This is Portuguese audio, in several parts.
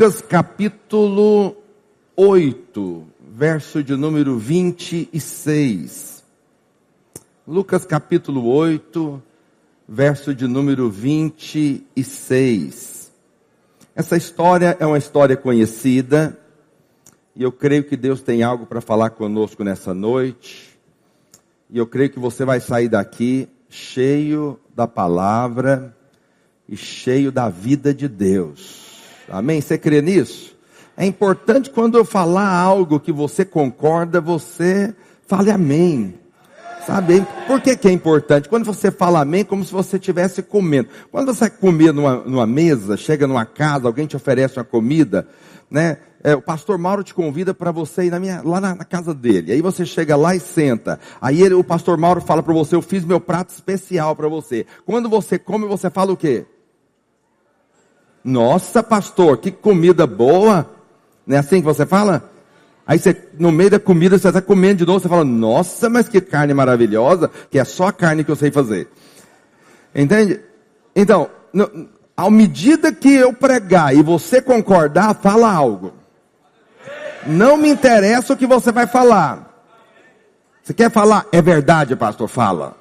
Lucas capítulo 8, verso de número 26. Lucas capítulo 8, verso de número 26. Essa história é uma história conhecida, e eu creio que Deus tem algo para falar conosco nessa noite. E eu creio que você vai sair daqui cheio da palavra e cheio da vida de Deus. Amém? Você crê nisso? É importante quando eu falar algo que você concorda, você fale amém. Sabe? Por que, que é importante? Quando você fala amém, como se você estivesse comendo. Quando você comer numa, numa mesa, chega numa casa, alguém te oferece uma comida, né? É, o pastor Mauro te convida para você ir na minha, lá na, na, casa dele. Aí você chega lá e senta. Aí ele, o pastor Mauro fala para você, eu fiz meu prato especial para você. Quando você come, você fala o quê? Nossa, pastor, que comida boa. Não é assim que você fala? Aí você, no meio da comida, você está comendo de novo, você fala, nossa, mas que carne maravilhosa, que é só a carne que eu sei fazer. Entende? Então, no, à medida que eu pregar e você concordar, fala algo. Não me interessa o que você vai falar. Você quer falar? É verdade, pastor, fala.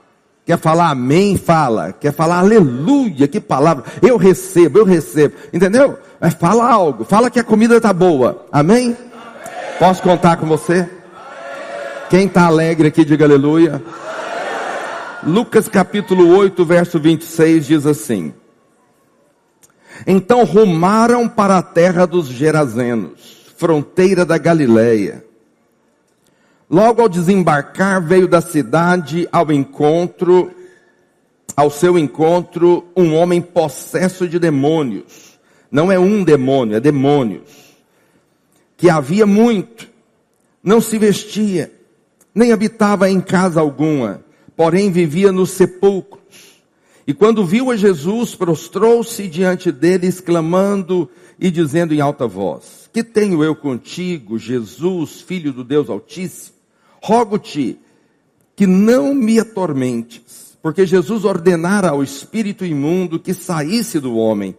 Quer falar amém? Fala. Quer falar aleluia? Que palavra. Eu recebo, eu recebo. Entendeu? Mas fala algo. Fala que a comida está boa. Amém? Posso contar com você? Quem está alegre aqui, diga aleluia. Lucas capítulo 8, verso 26 diz assim: Então rumaram para a terra dos Gerazenos, fronteira da Galileia. Logo ao desembarcar, veio da cidade ao encontro, ao seu encontro, um homem possesso de demônios. Não é um demônio, é demônios. Que havia muito, não se vestia, nem habitava em casa alguma, porém vivia nos sepulcros. E quando viu a Jesus, prostrou-se diante dele, exclamando e dizendo em alta voz: Que tenho eu contigo, Jesus, filho do Deus Altíssimo? Rogo-te que não me atormentes, porque Jesus ordenara ao espírito imundo que saísse do homem,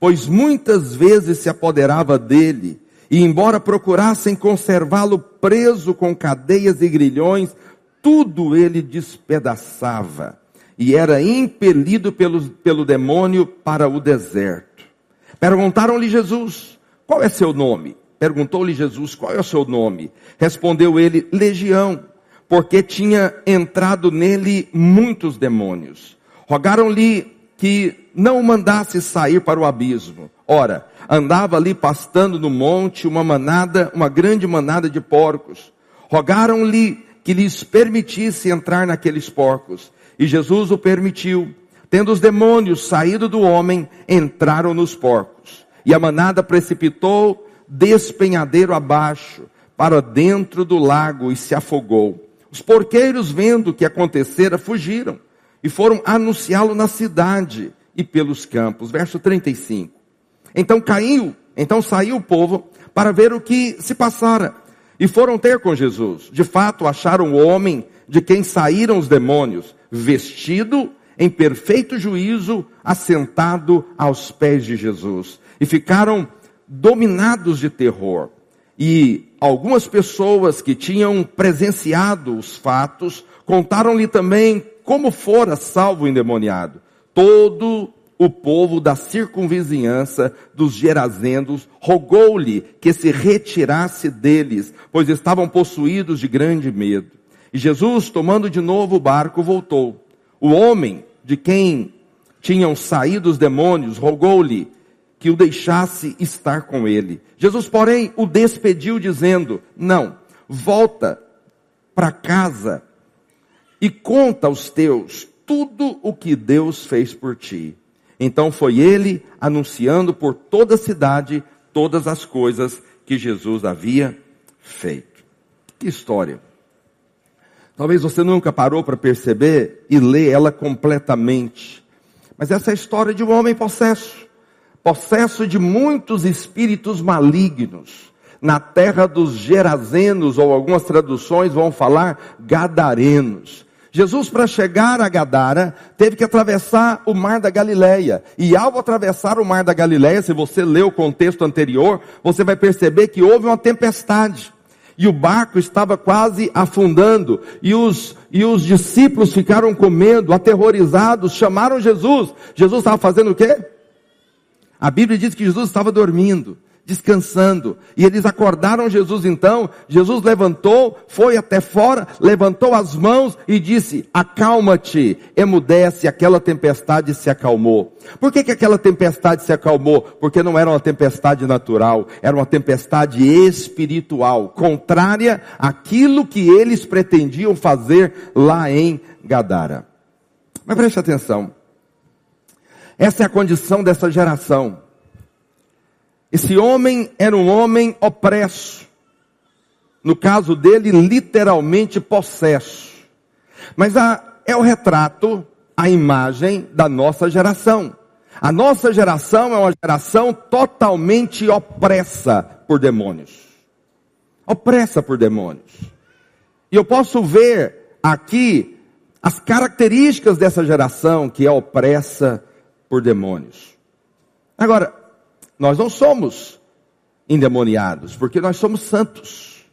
pois muitas vezes se apoderava dele, e embora procurassem conservá-lo preso com cadeias e grilhões, tudo ele despedaçava, e era impelido pelo, pelo demônio para o deserto. Perguntaram-lhe Jesus, qual é seu nome? Perguntou-lhe Jesus: Qual é o seu nome? Respondeu ele: Legião, porque tinha entrado nele muitos demônios. Rogaram-lhe que não o mandasse sair para o abismo. Ora, andava ali pastando no monte uma manada, uma grande manada de porcos. Rogaram-lhe que lhes permitisse entrar naqueles porcos. E Jesus o permitiu. Tendo os demônios saído do homem, entraram nos porcos. E a manada precipitou despenhadeiro abaixo, para dentro do lago e se afogou. Os porqueiros, vendo o que acontecera, fugiram e foram anunciá-lo na cidade e pelos campos. Verso 35. Então caiu, então saiu o povo para ver o que se passara e foram ter com Jesus. De fato, acharam o homem de quem saíram os demônios, vestido em perfeito juízo, assentado aos pés de Jesus. E ficaram dominados de terror. E algumas pessoas que tinham presenciado os fatos contaram-lhe também como fora salvo o endemoniado. Todo o povo da circunvizinhança dos Gerazendos rogou-lhe que se retirasse deles, pois estavam possuídos de grande medo. E Jesus, tomando de novo o barco, voltou. O homem de quem tinham saído os demônios rogou-lhe que o deixasse estar com ele. Jesus, porém, o despediu dizendo: Não, volta para casa e conta aos teus tudo o que Deus fez por ti. Então foi ele anunciando por toda a cidade todas as coisas que Jesus havia feito. Que história. Talvez você nunca parou para perceber e ler ela completamente. Mas essa é a história de um homem possesso possesso de muitos espíritos malignos, na terra dos Gerazenos, ou algumas traduções vão falar Gadarenos. Jesus, para chegar a Gadara, teve que atravessar o mar da Galileia. E ao atravessar o mar da Galileia, se você ler o contexto anterior, você vai perceber que houve uma tempestade. E o barco estava quase afundando. E os, e os discípulos ficaram com medo, aterrorizados, chamaram Jesus. Jesus estava fazendo o quê? A Bíblia diz que Jesus estava dormindo descansando. E eles acordaram Jesus então. Jesus levantou, foi até fora, levantou as mãos e disse: Acalma-te, emudece. Aquela tempestade se acalmou. Por que, que aquela tempestade se acalmou? Porque não era uma tempestade natural, era uma tempestade espiritual, contrária àquilo que eles pretendiam fazer lá em Gadara. Mas preste atenção. Essa é a condição dessa geração. Esse homem era um homem opresso. No caso dele, literalmente possesso. Mas a, é o retrato, a imagem da nossa geração. A nossa geração é uma geração totalmente opressa por demônios. Opressa por demônios. E eu posso ver aqui as características dessa geração que é opressa por demônios. Agora, nós não somos endemoniados, porque nós somos santos.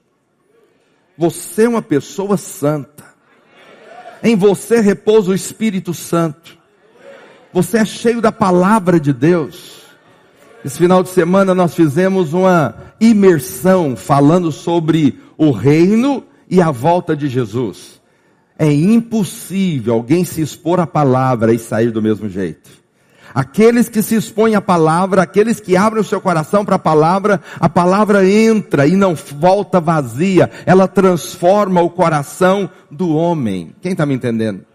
Você é uma pessoa santa. Em você repousa o Espírito Santo. Você é cheio da palavra de Deus. Esse final de semana nós fizemos uma imersão falando sobre o reino e a volta de Jesus. É impossível alguém se expor à palavra e sair do mesmo jeito. Aqueles que se expõem à palavra, aqueles que abrem o seu coração para a palavra, a palavra entra e não volta vazia, ela transforma o coração do homem. Quem está me entendendo?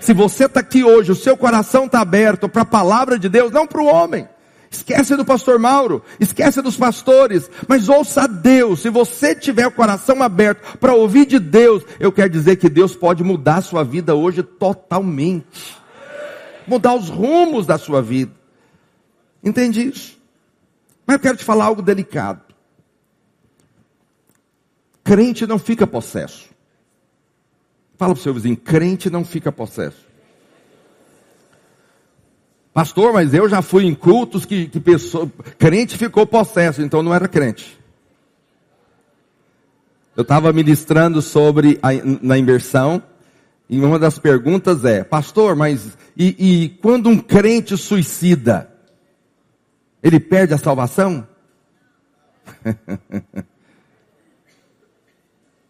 Se você está aqui hoje, o seu coração está aberto para a palavra de Deus, não para o homem. Esquece do pastor Mauro, esquece dos pastores, mas ouça a Deus. Se você tiver o coração aberto para ouvir de Deus, eu quero dizer que Deus pode mudar a sua vida hoje totalmente mudar os rumos da sua vida. Entende isso? Mas eu quero te falar algo delicado. Crente não fica possesso. Fala para o seu vizinho, crente não fica possesso. Pastor, mas eu já fui em cultos que, que pessoa, crente ficou possesso, então não era crente. Eu estava ministrando sobre a, na inversão, e uma das perguntas é, pastor, mas e, e quando um crente suicida, ele perde a salvação?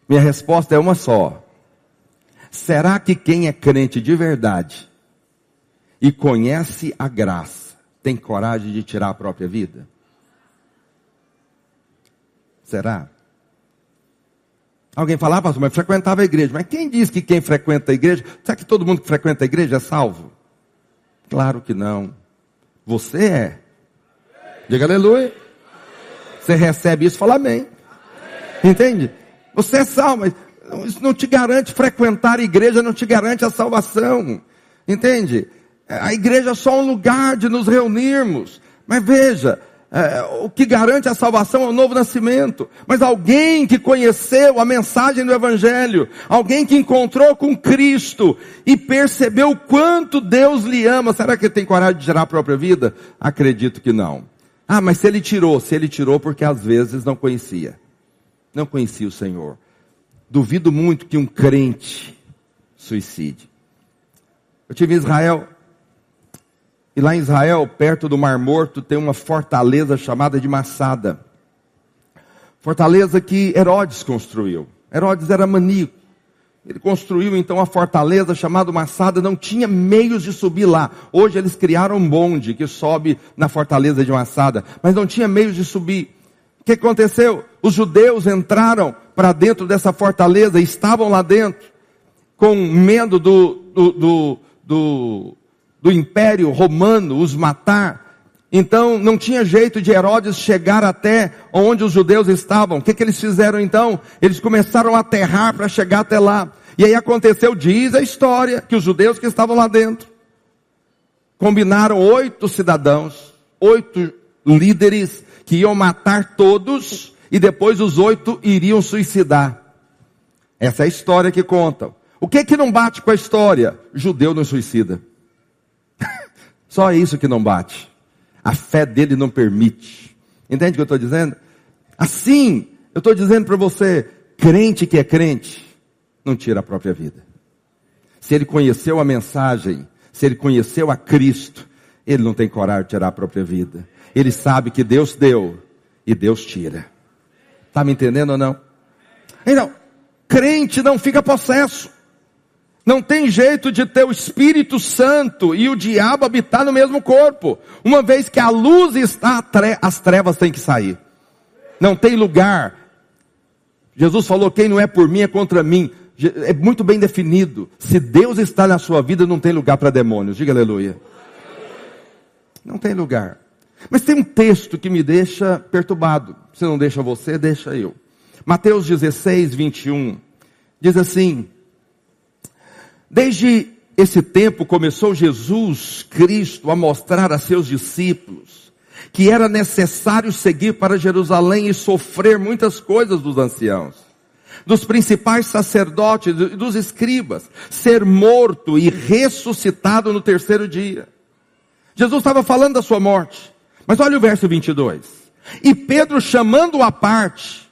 Minha resposta é uma só. Será que quem é crente de verdade e conhece a graça tem coragem de tirar a própria vida? Será? Alguém fala, ah, pastor, mas frequentava a igreja. Mas quem diz que quem frequenta a igreja, será que todo mundo que frequenta a igreja é salvo? Claro que não. Você é. Diga aleluia. Você recebe isso, fala amém. Entende? Você é salvo, mas isso não te garante frequentar a igreja, não te garante a salvação. Entende? A igreja é só um lugar de nos reunirmos. Mas veja, é, o que garante a salvação é o novo nascimento. Mas alguém que conheceu a mensagem do Evangelho, alguém que encontrou com Cristo e percebeu quanto Deus lhe ama, será que ele tem coragem de tirar a própria vida? Acredito que não. Ah, mas se ele tirou, se ele tirou porque às vezes não conhecia. Não conhecia o Senhor. Duvido muito que um crente suicide. Eu tive em Israel e lá em Israel, perto do Mar Morto, tem uma fortaleza chamada de Massada. Fortaleza que Herodes construiu. Herodes era maníaco. Ele construiu então a fortaleza chamada Massada, não tinha meios de subir lá. Hoje eles criaram um bonde que sobe na fortaleza de Massada, mas não tinha meios de subir. O que aconteceu? Os judeus entraram para dentro dessa fortaleza, estavam lá dentro, com medo do, do, do, do do Império Romano os matar. Então não tinha jeito de Herodes chegar até onde os judeus estavam. O que, que eles fizeram então? Eles começaram a aterrar para chegar até lá. E aí aconteceu, diz a história, que os judeus que estavam lá dentro combinaram oito cidadãos, oito líderes que iam matar todos e depois os oito iriam suicidar. Essa é a história que contam. O que que não bate com a história? Judeu não suicida. Só isso que não bate. A fé dele não permite. Entende o que eu estou dizendo? Assim, eu estou dizendo para você, crente que é crente, não tira a própria vida. Se ele conheceu a mensagem, se ele conheceu a Cristo, ele não tem coragem de tirar a própria vida. Ele sabe que Deus deu e Deus tira. Está me entendendo ou não? Então, crente não fica possesso. Não tem jeito de ter o Espírito Santo e o diabo habitar no mesmo corpo. Uma vez que a luz está, as trevas têm que sair. Não tem lugar. Jesus falou: quem não é por mim é contra mim. É muito bem definido. Se Deus está na sua vida, não tem lugar para demônios. Diga aleluia. Não tem lugar. Mas tem um texto que me deixa perturbado. Se não deixa você, deixa eu. Mateus 16, 21. Diz assim: Desde esse tempo começou Jesus Cristo a mostrar a seus discípulos que era necessário seguir para Jerusalém e sofrer muitas coisas dos anciãos, dos principais sacerdotes e dos escribas, ser morto e ressuscitado no terceiro dia. Jesus estava falando da sua morte. Mas olha o verso 22. E Pedro, chamando-o à parte,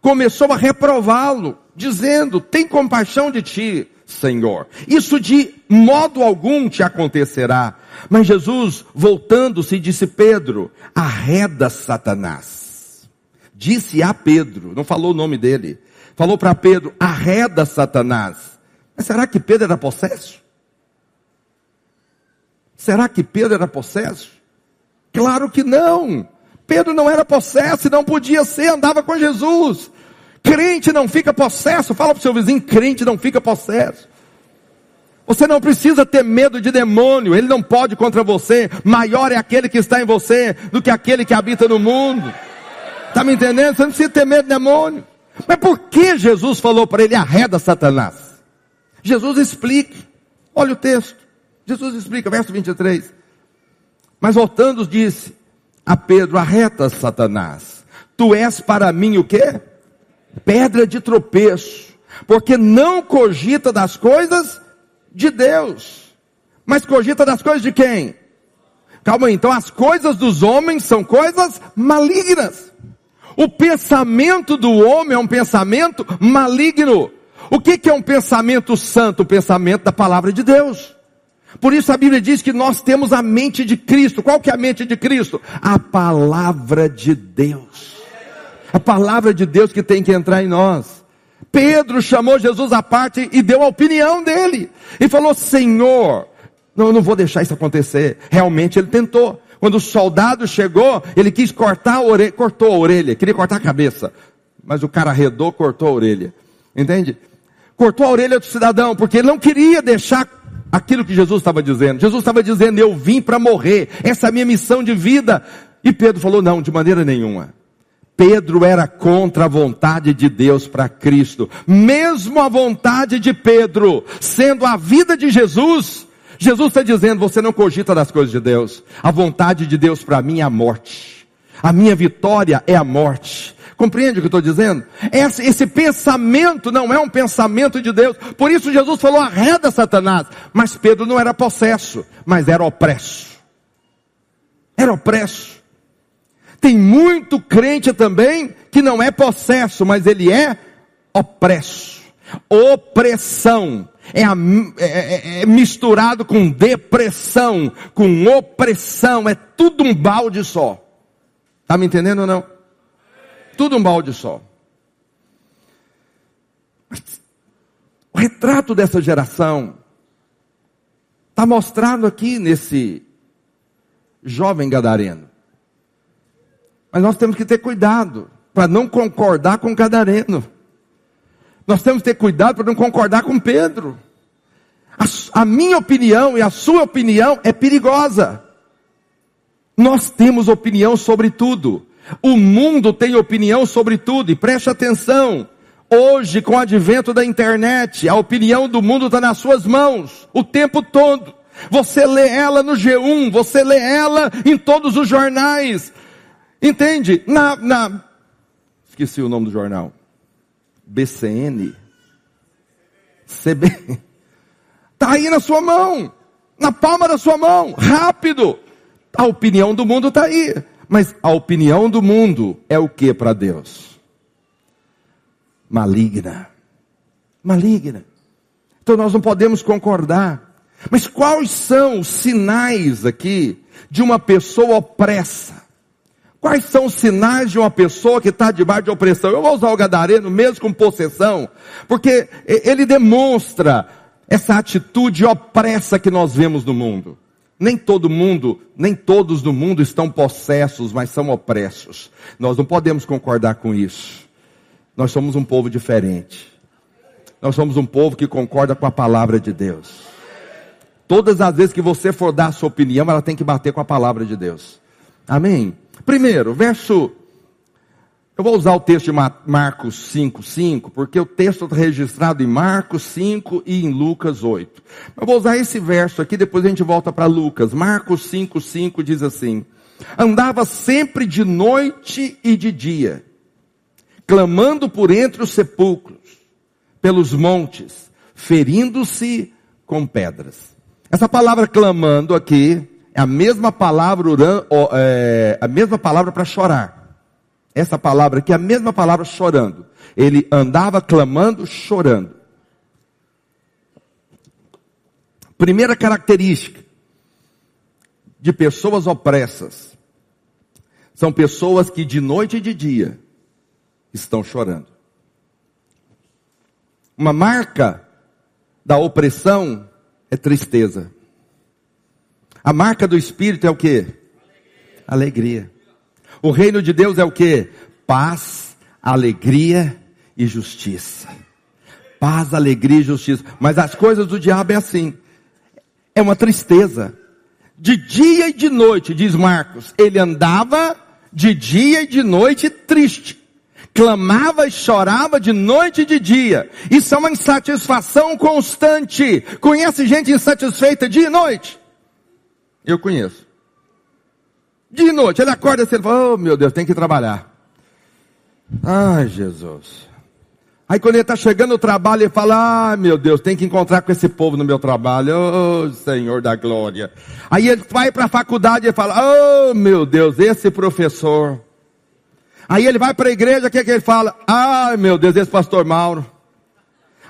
começou a reprová-lo, dizendo: Tem compaixão de ti, Senhor. Isso de modo algum te acontecerá. Mas Jesus, voltando-se, disse Pedro: arreda Satanás. Disse a Pedro, não falou o nome dele, falou para Pedro: arreda Satanás. Mas será que Pedro era possesso? Será que Pedro era possesso? Claro que não. Pedro não era possesso, não podia ser, andava com Jesus. Crente não fica possesso. Fala para o seu vizinho, crente não fica possesso. Você não precisa ter medo de demônio, ele não pode contra você. Maior é aquele que está em você do que aquele que habita no mundo. Está me entendendo? Você não precisa ter medo de demônio. Mas por que Jesus falou para ele arreda Satanás? Jesus explica. Olha o texto. Jesus explica, verso 23. Mas voltando, disse a Pedro: arreta Satanás. Tu és para mim o quê? Pedra de tropeço, porque não cogita das coisas de Deus, mas cogita das coisas de quem? Calma aí, então as coisas dos homens são coisas malignas. O pensamento do homem é um pensamento maligno. O que, que é um pensamento santo? O pensamento da palavra de Deus. Por isso a Bíblia diz que nós temos a mente de Cristo. Qual que é a mente de Cristo? A palavra de Deus. A palavra de Deus que tem que entrar em nós. Pedro chamou Jesus à parte e deu a opinião dele. E falou: Senhor, não, eu não vou deixar isso acontecer. Realmente ele tentou. Quando o soldado chegou, ele quis cortar a orelha, cortou a orelha, queria cortar a cabeça. Mas o cara arredou, cortou a orelha. Entende? Cortou a orelha do cidadão, porque ele não queria deixar aquilo que Jesus estava dizendo. Jesus estava dizendo: Eu vim para morrer, essa é a minha missão de vida. E Pedro falou: Não, de maneira nenhuma. Pedro era contra a vontade de Deus para Cristo. Mesmo a vontade de Pedro, sendo a vida de Jesus, Jesus está dizendo: você não cogita das coisas de Deus. A vontade de Deus para mim é a morte. A minha vitória é a morte. Compreende o que eu estou dizendo? Esse, esse, pensamento não é um pensamento de Deus. Por isso Jesus falou: arreda Satanás. Mas Pedro não era possesso, mas era opresso. Era opresso. Tem muito crente também que não é possesso, mas ele é opresso. Opressão. É, a, é, é, é misturado com depressão, com opressão. É tudo um balde só. Está me entendendo ou não? Tudo um balde só. O retrato dessa geração está mostrado aqui nesse jovem gadareno. Mas nós temos que ter cuidado para não concordar com Cadareno. Nós temos que ter cuidado para não concordar com Pedro. A, a minha opinião e a sua opinião é perigosa. Nós temos opinião sobre tudo. O mundo tem opinião sobre tudo. E preste atenção. Hoje, com o advento da internet, a opinião do mundo está nas suas mãos o tempo todo. Você lê ela no G1, você lê ela em todos os jornais. Entende? Na, na, esqueci o nome do jornal. BCN. CB. Está aí na sua mão, na palma da sua mão, rápido. A opinião do mundo está aí. Mas a opinião do mundo é o que para Deus? Maligna. Maligna. Então nós não podemos concordar. Mas quais são os sinais aqui de uma pessoa opressa? Quais são os sinais de uma pessoa que está debaixo de opressão? Eu vou usar o gadareno mesmo com possessão, porque ele demonstra essa atitude opressa que nós vemos no mundo. Nem todo mundo, nem todos no mundo estão possessos, mas são opressos. Nós não podemos concordar com isso. Nós somos um povo diferente. Nós somos um povo que concorda com a palavra de Deus. Todas as vezes que você for dar a sua opinião, ela tem que bater com a palavra de Deus. Amém? Primeiro, verso. Eu vou usar o texto de Marcos 5, 5, porque o texto está registrado em Marcos 5 e em Lucas 8. Eu vou usar esse verso aqui, depois a gente volta para Lucas. Marcos 5, 5 diz assim: Andava sempre de noite e de dia, clamando por entre os sepulcros, pelos montes, ferindo-se com pedras. Essa palavra clamando aqui é a mesma palavra é, a mesma palavra para chorar. Essa palavra aqui é a mesma palavra chorando. Ele andava clamando, chorando. Primeira característica de pessoas opressas são pessoas que de noite e de dia estão chorando. Uma marca da opressão é tristeza. A marca do Espírito é o que? Alegria. O reino de Deus é o que? Paz, alegria e justiça. Paz, alegria e justiça. Mas as coisas do diabo é assim. É uma tristeza. De dia e de noite, diz Marcos, ele andava de dia e de noite triste. Clamava e chorava de noite e de dia. Isso é uma insatisfação constante. Conhece gente insatisfeita dia e noite? Eu conheço. De noite, ele acorda assim, ele fala, oh meu Deus, tem que trabalhar. Ai, Jesus. Aí quando ele está chegando no trabalho, ele fala, ah meu Deus, tem que encontrar com esse povo no meu trabalho, oh Senhor da glória. Aí ele vai para a faculdade e fala, oh meu Deus, esse professor. Aí ele vai para a igreja, o que, que ele fala? Ai meu Deus, esse pastor Mauro.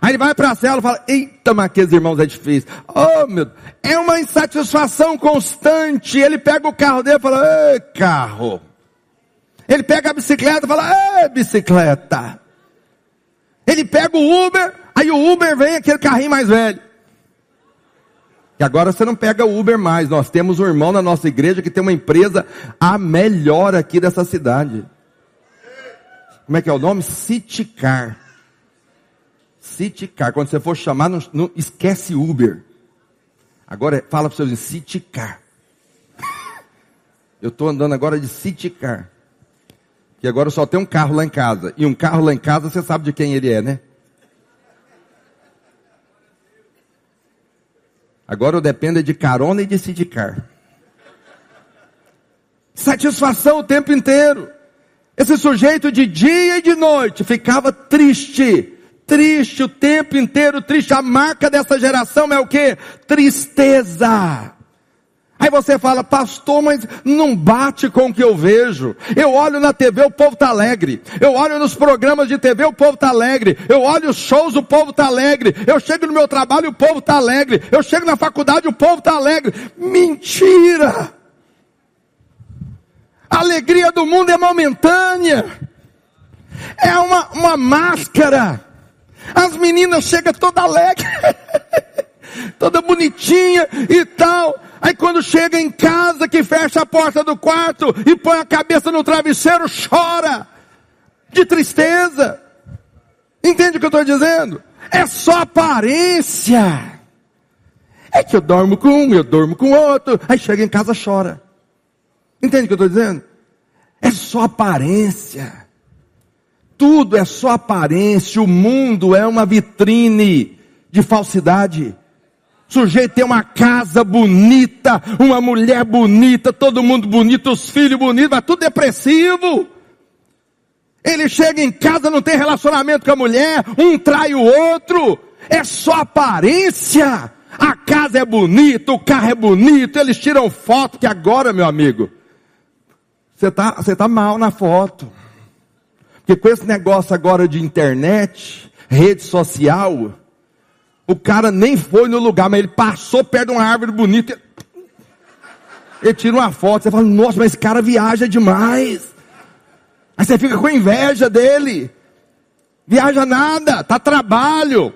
Aí ele vai para a cela e fala, eita, mas aqueles irmãos é difícil. Oh, meu Deus. É uma insatisfação constante. Ele pega o carro dele e fala, ei, carro. Ele pega a bicicleta e fala, ei, bicicleta. Ele pega o Uber, aí o Uber vem aquele carrinho mais velho. E agora você não pega o Uber mais. Nós temos um irmão na nossa igreja que tem uma empresa a melhor aqui dessa cidade. Como é que é o nome? Citicar. City Car. Quando você for chamar, não, não esquece Uber. Agora fala para os seus City Car. Eu estou andando agora de City Car. Que agora só tem um carro lá em casa. E um carro lá em casa, você sabe de quem ele é, né? Agora eu dependo de carona e de City Car. Satisfação o tempo inteiro. Esse sujeito de dia e de noite ficava triste triste o tempo inteiro, triste. A marca dessa geração é o que? Tristeza. Aí você fala, pastor, mas não bate com o que eu vejo. Eu olho na TV, o povo está alegre. Eu olho nos programas de TV, o povo está alegre. Eu olho os shows, o povo está alegre. Eu chego no meu trabalho, o povo está alegre. Eu chego na faculdade, o povo está alegre. Mentira! A alegria do mundo é momentânea. É uma, uma máscara. As meninas chegam toda alegre, toda bonitinha e tal. Aí quando chega em casa, que fecha a porta do quarto e põe a cabeça no travesseiro, chora de tristeza. Entende o que eu estou dizendo? É só aparência. É que eu dormo com um, eu dormo com outro. Aí chega em casa, chora. Entende o que eu estou dizendo? É só aparência tudo é só aparência, o mundo é uma vitrine de falsidade. O sujeito tem uma casa bonita, uma mulher bonita, todo mundo bonito, os filhos bonitos, mas tudo depressivo. Ele chega em casa, não tem relacionamento com a mulher, um trai o outro. é só aparência. A casa é bonita, o carro é bonito, eles tiram foto que agora, meu amigo, você tá, você tá mal na foto. Porque com esse negócio agora de internet, rede social, o cara nem foi no lugar, mas ele passou perto de uma árvore bonita. Ele tira uma foto, você fala, nossa, mas esse cara viaja demais. Aí você fica com inveja dele. Viaja nada, tá trabalho.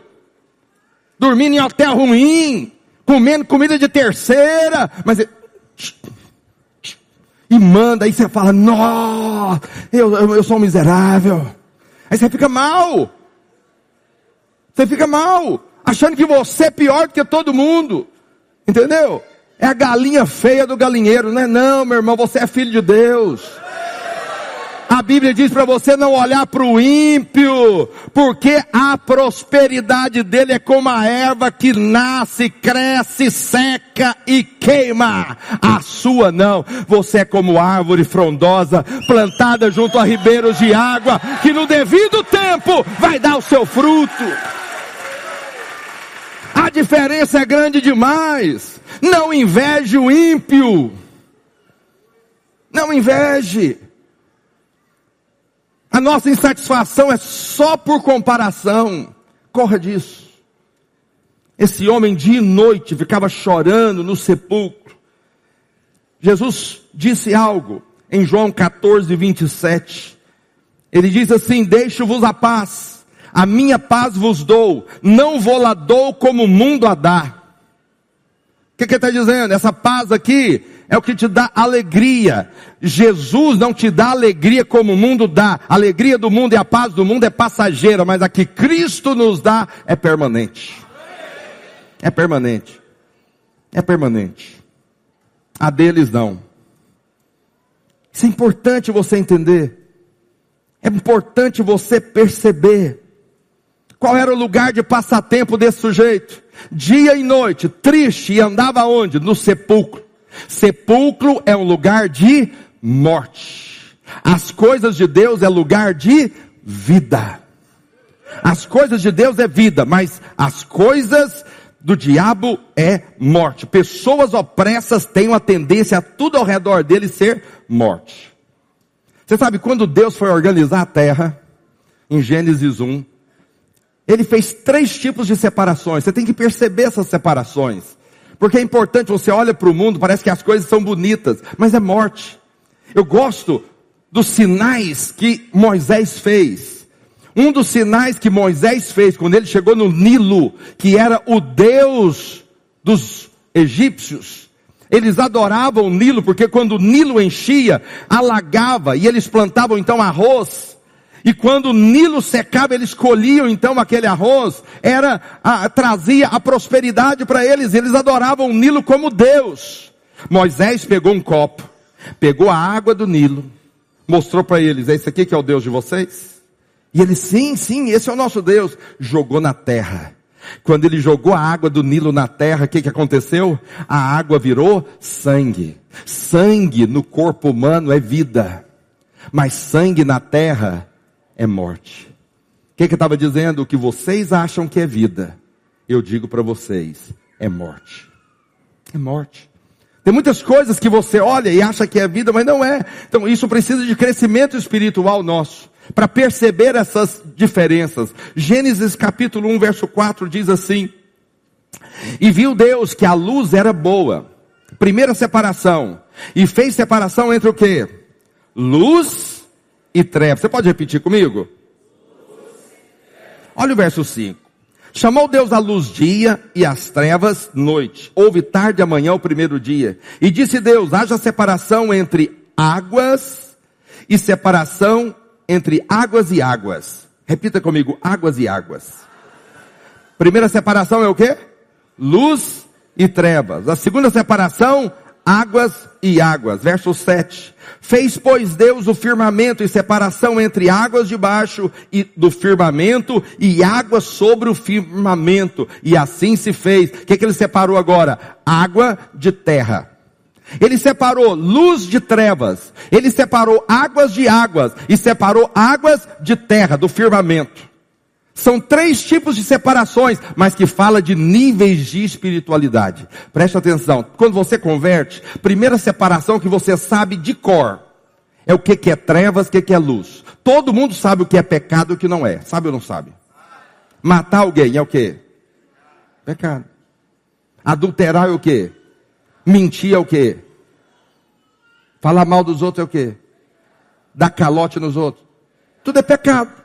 Dormindo em hotel ruim, comendo comida de terceira, mas e manda, aí você fala, nossa, eu, eu, eu sou um miserável. Aí você fica mal. Você fica mal, achando que você é pior do que todo mundo. Entendeu? É a galinha feia do galinheiro, não é não, meu irmão, você é filho de Deus. A Bíblia diz para você não olhar para o ímpio, porque a prosperidade dele é como a erva que nasce, cresce, seca e queima. A sua não. Você é como árvore frondosa, plantada junto a ribeiros de água, que no devido tempo vai dar o seu fruto. A diferença é grande demais. Não inveje o ímpio. Não inveje. A nossa insatisfação é só por comparação. Corra disso. Esse homem dia e noite ficava chorando no sepulcro. Jesus disse algo em João 14, 27. Ele diz assim: Deixo-vos a paz, a minha paz vos dou, não vou lá dou como o mundo a dá. O que, que ele está dizendo? Essa paz aqui é o que te dá alegria. Jesus não te dá alegria como o mundo dá. A alegria do mundo e a paz do mundo é passageira, mas a que Cristo nos dá é permanente. É permanente. É permanente. A deles não. Isso é importante você entender. É importante você perceber. Qual era o lugar de passatempo desse sujeito? Dia e noite, triste, e andava onde? No sepulcro. Sepulcro é um lugar de morte. As coisas de Deus é lugar de vida. As coisas de Deus é vida, mas as coisas do diabo é morte. Pessoas opressas têm uma tendência a tudo ao redor dele ser morte. Você sabe quando Deus foi organizar a terra, em Gênesis 1, ele fez três tipos de separações. Você tem que perceber essas separações. Porque é importante, você olha para o mundo, parece que as coisas são bonitas, mas é morte. Eu gosto dos sinais que Moisés fez. Um dos sinais que Moisés fez quando ele chegou no Nilo, que era o Deus dos egípcios, eles adoravam o Nilo, porque quando o Nilo enchia, alagava, e eles plantavam então arroz, e quando o Nilo secava, eles colhiam então aquele arroz, era a, trazia a prosperidade para eles, eles adoravam o Nilo como Deus. Moisés pegou um copo, pegou a água do Nilo, mostrou para eles, é esse aqui que é o Deus de vocês? E eles, sim, sim, esse é o nosso Deus. Jogou na terra. Quando ele jogou a água do Nilo na terra, o que, que aconteceu? A água virou sangue. Sangue no corpo humano é vida. Mas sangue na terra é morte. O que, que estava dizendo? O que vocês acham que é vida, eu digo para vocês, é morte. É morte. Tem muitas coisas que você olha e acha que é vida, mas não é. Então isso precisa de crescimento espiritual nosso. Para perceber essas diferenças. Gênesis capítulo 1, verso 4 diz assim: E viu Deus que a luz era boa. Primeira separação. E fez separação entre o que? Luz e trevas. Você pode repetir comigo? Olha o verso 5. Chamou Deus a luz dia e as trevas noite. Houve tarde amanhã o primeiro dia. E disse Deus: haja separação entre águas e separação entre águas e águas. Repita comigo: águas e águas. Primeira separação é o que? Luz e trevas. A segunda separação, águas e águas. Verso 7. Fez, pois, Deus o firmamento e separação entre águas debaixo e do firmamento e águas sobre o firmamento. E assim se fez. O que, que ele separou agora? Água de terra. Ele separou luz de trevas. Ele separou águas de águas. E separou águas de terra, do firmamento. São três tipos de separações, mas que fala de níveis de espiritualidade. Preste atenção. Quando você converte, primeira separação que você sabe de cor é o que, que é trevas, o que, que é luz. Todo mundo sabe o que é pecado e o que não é. Sabe ou não sabe? Matar alguém é o que? Pecado. Adulterar é o que? Mentir é o que? Falar mal dos outros é o que? Dar calote nos outros. Tudo é pecado.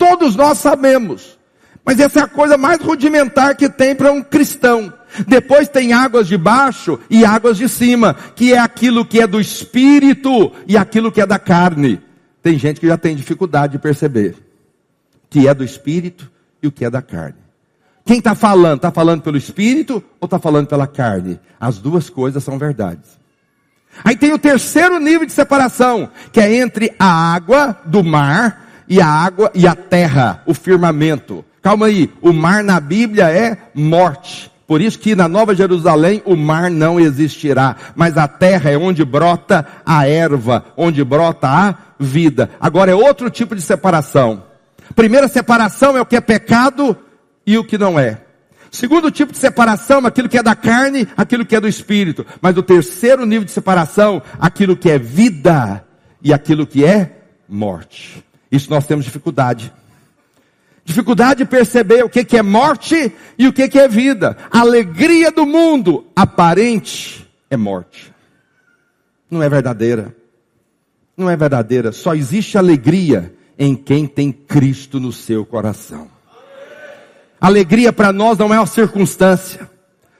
Todos nós sabemos. Mas essa é a coisa mais rudimentar que tem para um cristão. Depois tem águas de baixo e águas de cima, que é aquilo que é do espírito e aquilo que é da carne. Tem gente que já tem dificuldade de perceber que é do espírito e o que é da carne. Quem está falando? Está falando pelo espírito ou está falando pela carne? As duas coisas são verdades. Aí tem o terceiro nível de separação, que é entre a água do mar e a água e a terra, o firmamento. Calma aí, o mar na Bíblia é morte. Por isso que na Nova Jerusalém o mar não existirá, mas a terra é onde brota a erva, onde brota a vida. Agora é outro tipo de separação. Primeira separação é o que é pecado e o que não é. Segundo tipo de separação, aquilo que é da carne, aquilo que é do espírito. Mas o terceiro nível de separação, aquilo que é vida e aquilo que é morte. Isso nós temos dificuldade. Dificuldade de perceber o que, é morte e o que, é vida. A alegria do mundo aparente é morte. Não é verdadeira. Não é verdadeira. Só existe alegria em quem tem Cristo no seu coração. Alegria para nós não é uma circunstância,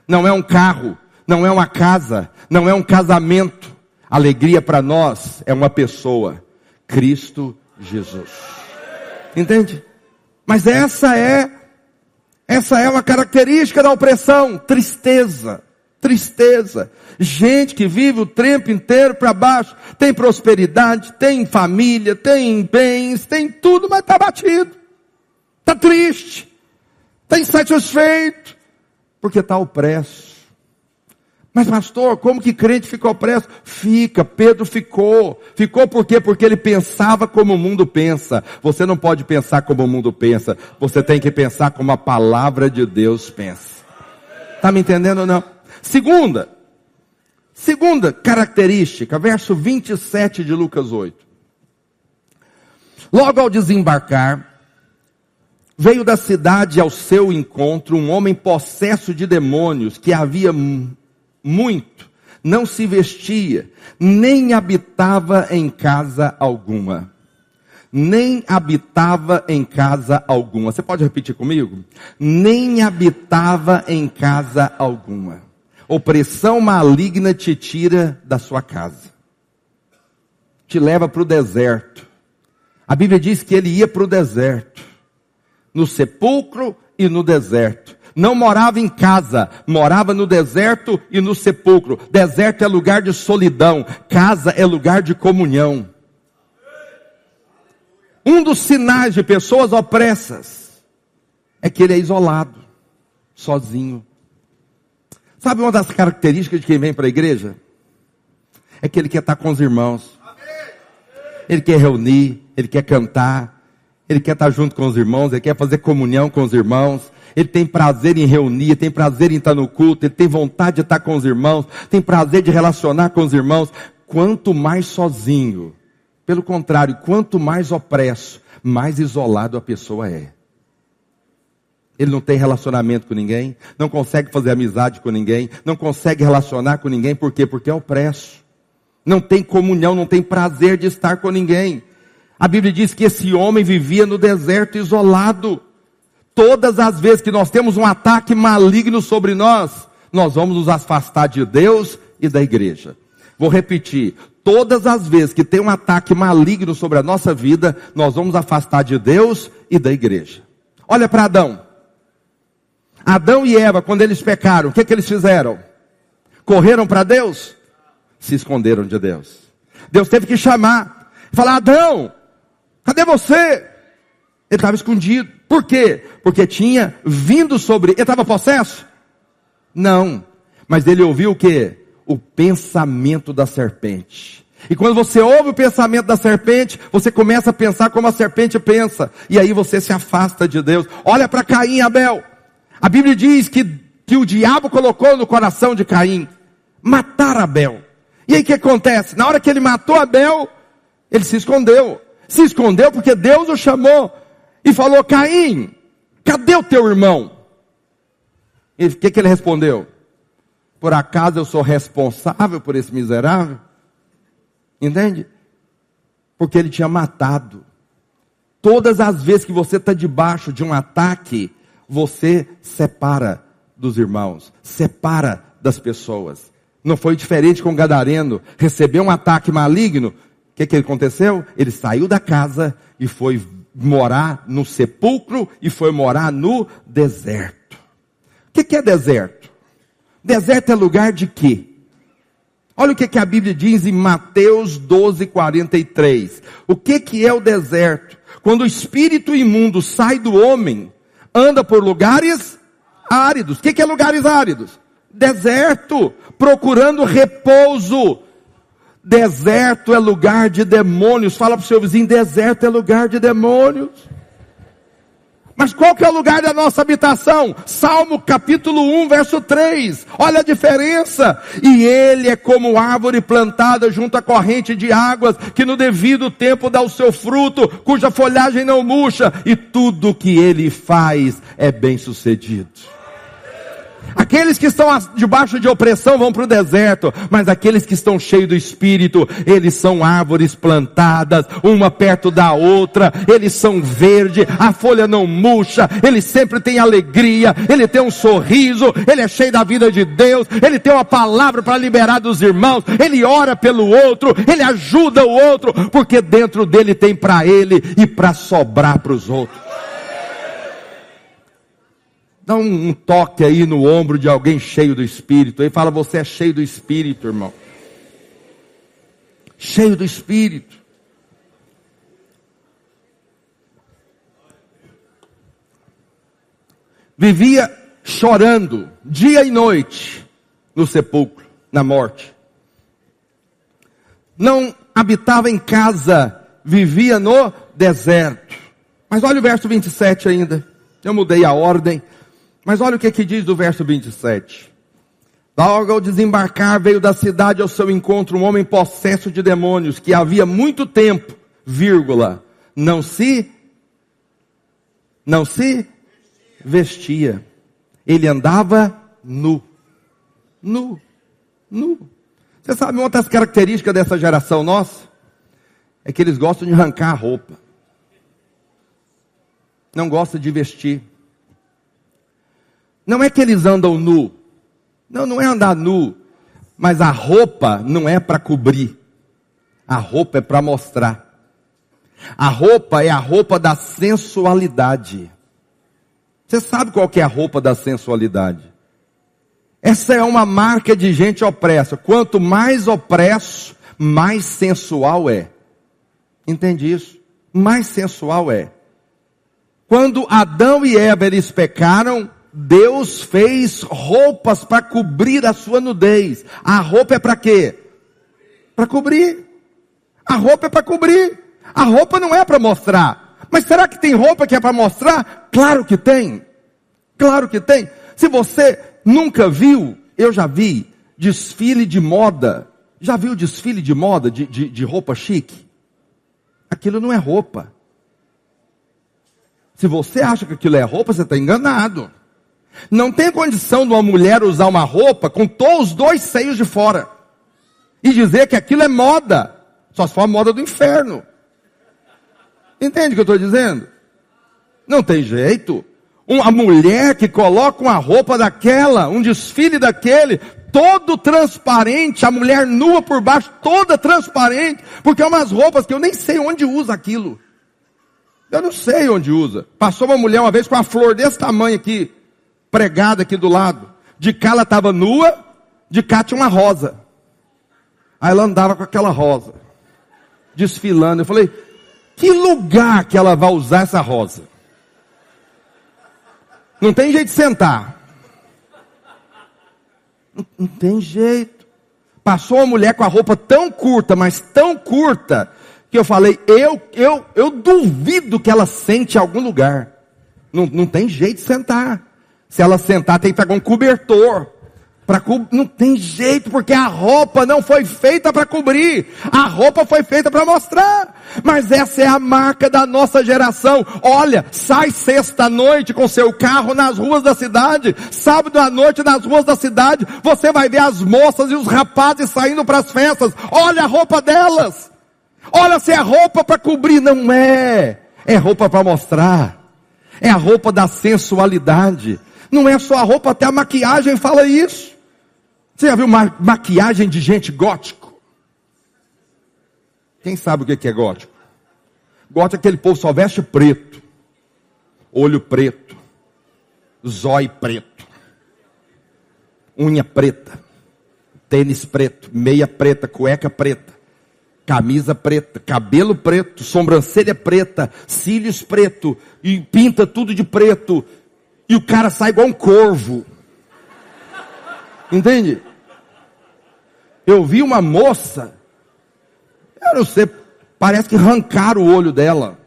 não é um carro, não é uma casa, não é um casamento. Alegria para nós é uma pessoa, Cristo Jesus. Entende? Mas essa é essa é uma característica da opressão, tristeza. Tristeza. Gente que vive o tempo inteiro para baixo, tem prosperidade, tem família, tem bens, tem tudo, mas está batido. Está triste. Está insatisfeito. Porque está opresso. Mas pastor, como que crente ficou preso? Fica, Pedro ficou. Ficou por quê? Porque ele pensava como o mundo pensa. Você não pode pensar como o mundo pensa. Você tem que pensar como a palavra de Deus pensa. Tá me entendendo ou não? Segunda. Segunda característica, verso 27 de Lucas 8. Logo ao desembarcar, veio da cidade ao seu encontro um homem possesso de demônios que havia muito, não se vestia, nem habitava em casa alguma. Nem habitava em casa alguma. Você pode repetir comigo? Nem habitava em casa alguma. Opressão maligna te tira da sua casa. Te leva para o deserto. A Bíblia diz que ele ia para o deserto. No sepulcro e no deserto não morava em casa, morava no deserto e no sepulcro. Deserto é lugar de solidão, casa é lugar de comunhão. Um dos sinais de pessoas opressas é que ele é isolado, sozinho. Sabe uma das características de quem vem para a igreja? É que ele quer estar com os irmãos. Ele quer reunir, ele quer cantar, ele quer estar junto com os irmãos, ele quer fazer comunhão com os irmãos, ele tem prazer em reunir, tem prazer em estar no culto, ele tem vontade de estar com os irmãos, tem prazer de relacionar com os irmãos. Quanto mais sozinho, pelo contrário, quanto mais opresso, mais isolado a pessoa é. Ele não tem relacionamento com ninguém, não consegue fazer amizade com ninguém, não consegue relacionar com ninguém, por quê? Porque é opresso. Não tem comunhão, não tem prazer de estar com ninguém. A Bíblia diz que esse homem vivia no deserto isolado. Todas as vezes que nós temos um ataque maligno sobre nós, nós vamos nos afastar de Deus e da igreja. Vou repetir. Todas as vezes que tem um ataque maligno sobre a nossa vida, nós vamos afastar de Deus e da igreja. Olha para Adão. Adão e Eva, quando eles pecaram, o que, que eles fizeram? Correram para Deus? Se esconderam de Deus. Deus teve que chamar. Falar, Adão, cadê você? Ele estava escondido. Por quê? Porque tinha vindo sobre. Ele estava possesso? Não. Mas ele ouviu o quê? O pensamento da serpente. E quando você ouve o pensamento da serpente, você começa a pensar como a serpente pensa. E aí você se afasta de Deus. Olha para Caim e Abel. A Bíblia diz que, que o diabo colocou no coração de Caim matar Abel. E aí o que acontece? Na hora que ele matou Abel, ele se escondeu. Se escondeu porque Deus o chamou e falou: Caim, cadê o teu irmão? E o que, que ele respondeu? Por acaso eu sou responsável por esse miserável? Entende? Porque ele tinha matado. Todas as vezes que você está debaixo de um ataque, você separa dos irmãos, separa das pessoas. Não foi diferente com o Gadareno. Recebeu um ataque maligno. Que, que aconteceu? Ele saiu da casa e foi morar no sepulcro e foi morar no deserto. O que, que é deserto? Deserto é lugar de quê? Olha o que, que a Bíblia diz em Mateus 12, 43. O que, que é o deserto? Quando o espírito imundo sai do homem, anda por lugares áridos. O que, que é lugares áridos? Deserto, procurando repouso. Deserto é lugar de demônios. Fala para o seu vizinho: deserto é lugar de demônios. Mas qual que é o lugar da nossa habitação? Salmo capítulo 1, verso 3. Olha a diferença. E ele é como árvore plantada junto à corrente de águas, que no devido tempo dá o seu fruto, cuja folhagem não murcha, e tudo que ele faz é bem sucedido. Aqueles que estão debaixo de opressão vão para o deserto, mas aqueles que estão cheios do Espírito, eles são árvores plantadas, uma perto da outra, eles são verde, a folha não murcha, ele sempre tem alegria, ele tem um sorriso, ele é cheio da vida de Deus, ele tem uma palavra para liberar dos irmãos, ele ora pelo outro, ele ajuda o outro, porque dentro dele tem para ele e para sobrar para os outros. Dá um, toque aí no ombro de alguém cheio do Espírito. Aí fala, você é cheio do Espírito, irmão. Cheio do Espírito. Vivia chorando dia e noite no sepulcro, na morte. Não habitava em casa, vivia no deserto. Mas olha o verso 27 ainda. Eu mudei a ordem. Mas olha o que, que diz do verso 27. Logo ao desembarcar veio da cidade ao seu encontro um homem possesso de demônios que havia muito tempo, vírgula, não se não se vestia. Ele andava nu. Nu. Nu. Você sabe uma das características dessa geração nossa? É que eles gostam de arrancar a roupa. Não gostam de vestir. Não é que eles andam nu. Não, não é andar nu. Mas a roupa não é para cobrir. A roupa é para mostrar. A roupa é a roupa da sensualidade. Você sabe qual que é a roupa da sensualidade? Essa é uma marca de gente opressa. Quanto mais opresso, mais sensual é. Entende isso? Mais sensual é. Quando Adão e Eva eles pecaram, Deus fez roupas para cobrir a sua nudez. A roupa é para quê? Para cobrir. A roupa é para cobrir. A roupa não é para mostrar. Mas será que tem roupa que é para mostrar? Claro que tem. Claro que tem. Se você nunca viu, eu já vi desfile de moda. Já viu desfile de moda de, de, de roupa chique? Aquilo não é roupa. Se você acha que aquilo é roupa, você está enganado. Não tem condição de uma mulher usar uma roupa com todos os dois seios de fora. E dizer que aquilo é moda. Só se for a moda do inferno. Entende o que eu estou dizendo? Não tem jeito. Uma mulher que coloca uma roupa daquela, um desfile daquele, todo transparente, a mulher nua por baixo, toda transparente, porque é umas roupas que eu nem sei onde usa aquilo. Eu não sei onde usa. Passou uma mulher uma vez com uma flor desse tamanho aqui, pregada aqui do lado. De cá ela estava nua, de cá tinha uma rosa. Aí ela andava com aquela rosa, desfilando. Eu falei, que lugar que ela vai usar essa rosa? Não tem jeito de sentar. Não, não tem jeito. Passou uma mulher com a roupa tão curta, mas tão curta, que eu falei, eu, eu, eu duvido que ela sente em algum lugar. Não, não tem jeito de sentar. Se ela sentar, tem que pegar um cobertor. Pra co... Não tem jeito, porque a roupa não foi feita para cobrir. A roupa foi feita para mostrar. Mas essa é a marca da nossa geração. Olha, sai sexta-noite com seu carro nas ruas da cidade. Sábado à noite nas ruas da cidade. Você vai ver as moças e os rapazes saindo para as festas. Olha a roupa delas. Olha se é roupa para cobrir. Não é. É roupa para mostrar. É a roupa da sensualidade. Não é só a roupa, até a maquiagem fala isso. Você já viu ma maquiagem de gente gótico? Quem sabe o que é gótico? Gótico é aquele povo só veste preto, olho preto, zóio preto, unha preta, tênis preto, meia preta, cueca preta, camisa preta, cabelo preto, sobrancelha preta, cílios preto, e pinta tudo de preto, e o cara sai igual um corvo. Entende? Eu vi uma moça, eu não sei, parece que arrancaram o olho dela.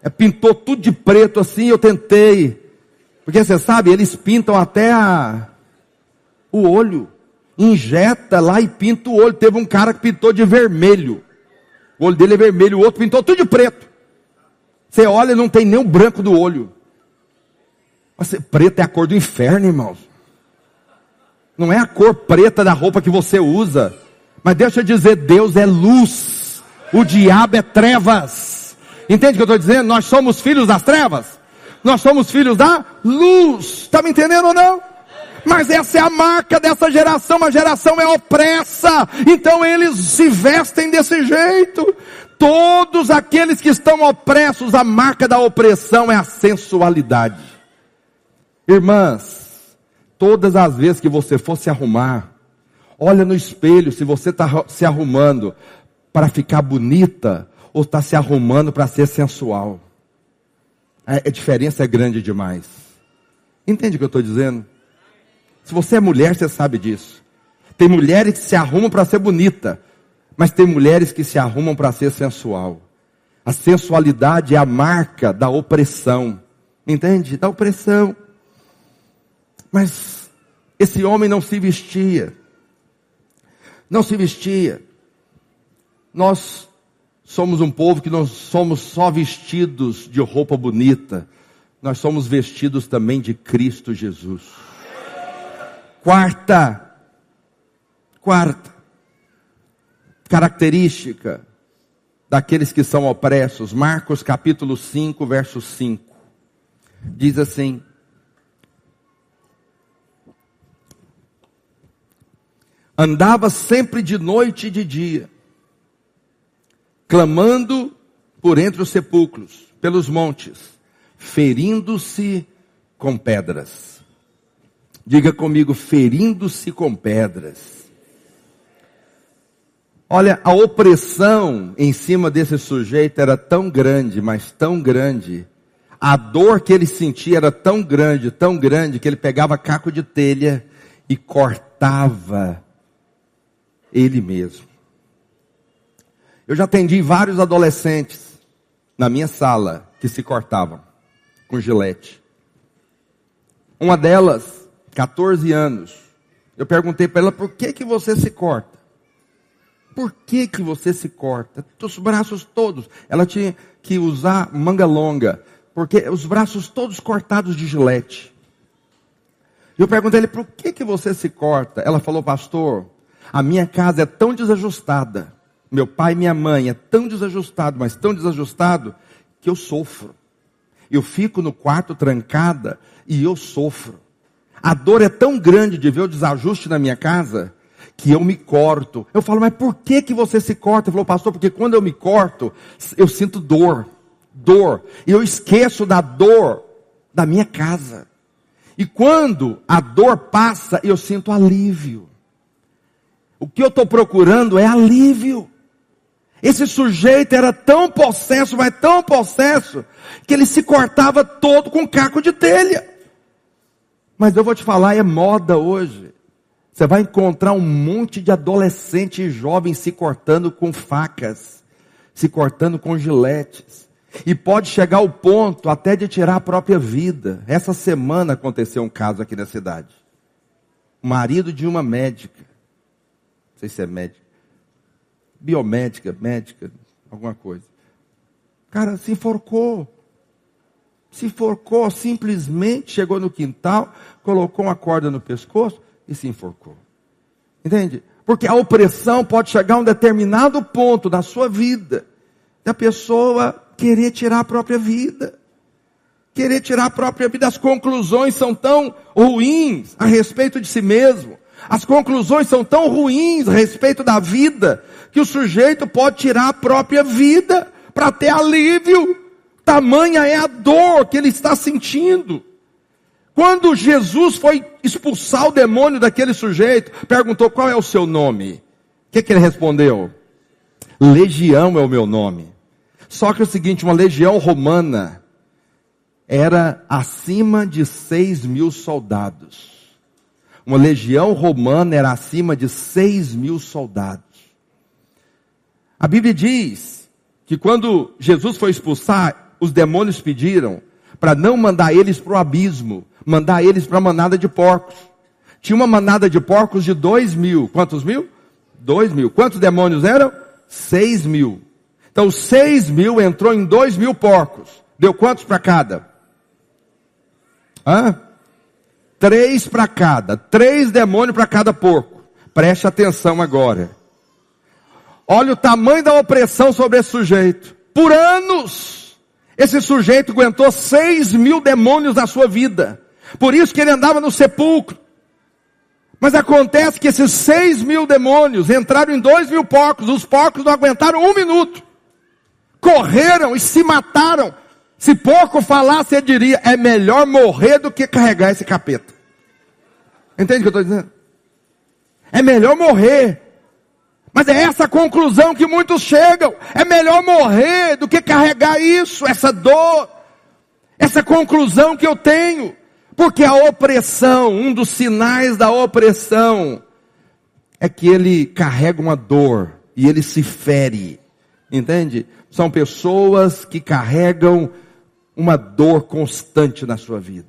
É, pintou tudo de preto assim, eu tentei. Porque você sabe, eles pintam até a, o olho. Injeta lá e pinta o olho. Teve um cara que pintou de vermelho. O olho dele é vermelho, o outro pintou tudo de preto. Você olha não tem nem o branco do olho. Mas preto é a cor do inferno, irmãos. Não é a cor preta da roupa que você usa. Mas deixa eu dizer, Deus é luz. O diabo é trevas. Entende o que eu estou dizendo? Nós somos filhos das trevas. Nós somos filhos da luz. Está me entendendo ou não? Mas essa é a marca dessa geração. A geração é opressa. Então eles se vestem desse jeito. Todos aqueles que estão opressos, a marca da opressão é a sensualidade. Irmãs, Todas as vezes que você for se arrumar, olha no espelho se você está se arrumando para ficar bonita ou está se arrumando para ser sensual. A, diferença é grande demais. Entende o que eu estou dizendo? Se você é mulher, você sabe disso. Tem mulheres que se arrumam para ser bonita, mas tem mulheres que se arrumam para ser sensual. A sensualidade é a marca da opressão. Entende? Da opressão. Mas esse homem não se vestia. Não se vestia. Nós somos um povo que não somos só vestidos de roupa bonita, nós somos vestidos também de Cristo Jesus. Quarta, quarta característica daqueles que são opressos, Marcos capítulo 5, verso 5. Diz assim: andava sempre de noite e de dia, clamando por entre os sepulcros, pelos montes, ferindo-se com pedras. Diga comigo, ferindo-se com pedras. Olha, a opressão em cima desse sujeito era tão grande, mas tão grande. A dor que ele sentia era tão grande, tão grande, que ele pegava caco de telha e cortava ele mesmo. Eu já atendi vários adolescentes na minha sala que se cortavam com gilete. Uma delas, 14 anos, eu perguntei para ela por que que você se corta? Por que que você se corta? Os braços todos. Ela tinha que usar manga longa, porque os braços todos cortados de gilete. Eu perguntei a ele por que que você se corta? Ela falou, pastor, a minha casa é tão desajustada, meu pai e minha mãe é tão desajustado, mas tão desajustado, que eu sofro. Eu fico no quarto trancada e eu sofro. A dor é tão grande de ver o desajuste na minha casa que eu me corto. Eu falo, mas por que que você se corta? Ele falou, pastor, porque quando eu me corto, eu sinto dor, dor. E eu esqueço da dor da minha casa. E quando a dor passa, eu sinto alívio. O que eu estou procurando é alívio. Esse sujeito era tão possesso, mas tão possesso, que ele se cortava todo com caco de telha. Mas eu vou te falar, é moda hoje. Você vai encontrar um monte de adolescente e jovens se cortando com facas, se cortando com giletes. E pode chegar ao ponto até de tirar a própria vida. Essa semana aconteceu um caso aqui na cidade. O marido de uma médica. Sei se é médica. Biomédica, médica, alguma coisa. Cara, se enforcou. Se enforcou, simplesmente chegou no quintal, colocou uma corda no pescoço e se enforcou. Entende? Porque a opressão pode chegar a um determinado ponto da sua vida, da pessoa querer tirar a própria vida. Querer tirar a própria vida. As conclusões são tão ruins a respeito de si mesmo. As conclusões são tão ruins a respeito da vida, que o sujeito pode tirar a própria vida para ter alívio. Tamanha é a dor que ele está sentindo. Quando Jesus foi expulsar o demônio daquele sujeito, perguntou qual é o seu nome. O que, que ele respondeu? Legião é o meu nome. Só que é o seguinte, uma legião romana era acima de seis mil soldados. Uma legião romana era acima de seis mil soldados. A Bíblia diz que quando Jesus foi expulsar, os demônios pediram para não mandar eles para o abismo, mandar eles para a manada de porcos. Tinha uma manada de porcos de dois mil. Quantos mil? Dois mil. Quantos demônios eram? Seis mil. Então seis mil entrou em dois mil porcos. Deu quantos para cada? Hã? Três para cada. Três demônios para cada porco. Preste atenção agora. Olha o tamanho da opressão sobre esse sujeito. Por anos, esse sujeito aguentou seis mil demônios na sua vida. Por isso que ele andava no sepulcro. Mas acontece que esses seis mil demônios entraram em dois mil porcos. Os porcos não aguentaram um minuto. Correram e se mataram. Se porco falasse, ele diria: é melhor morrer do que carregar esse capeta. Entende o que eu estou dizendo? É melhor morrer. Mas é essa conclusão que muitos chegam. É melhor morrer do que carregar isso, essa dor. Essa conclusão que eu tenho. Porque a opressão, um dos sinais da opressão, é que ele carrega uma dor e ele se fere. Entende? São pessoas que carregam uma dor constante na sua vida.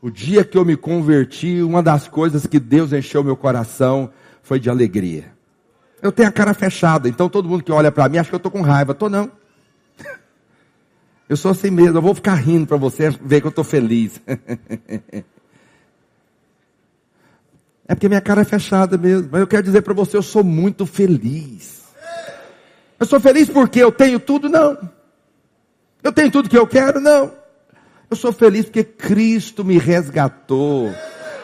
O dia que eu me converti, uma das coisas que Deus encheu meu coração foi de alegria. Eu tenho a cara fechada, então todo mundo que olha para mim acha que eu estou com raiva. Estou não. Eu sou assim mesmo, eu vou ficar rindo para você ver que eu estou feliz. é porque minha cara é fechada mesmo. Mas eu quero dizer para você, eu sou muito feliz. Eu sou feliz porque eu tenho tudo? Não. Eu tenho tudo que eu quero? Não. Eu sou feliz porque Cristo me resgatou.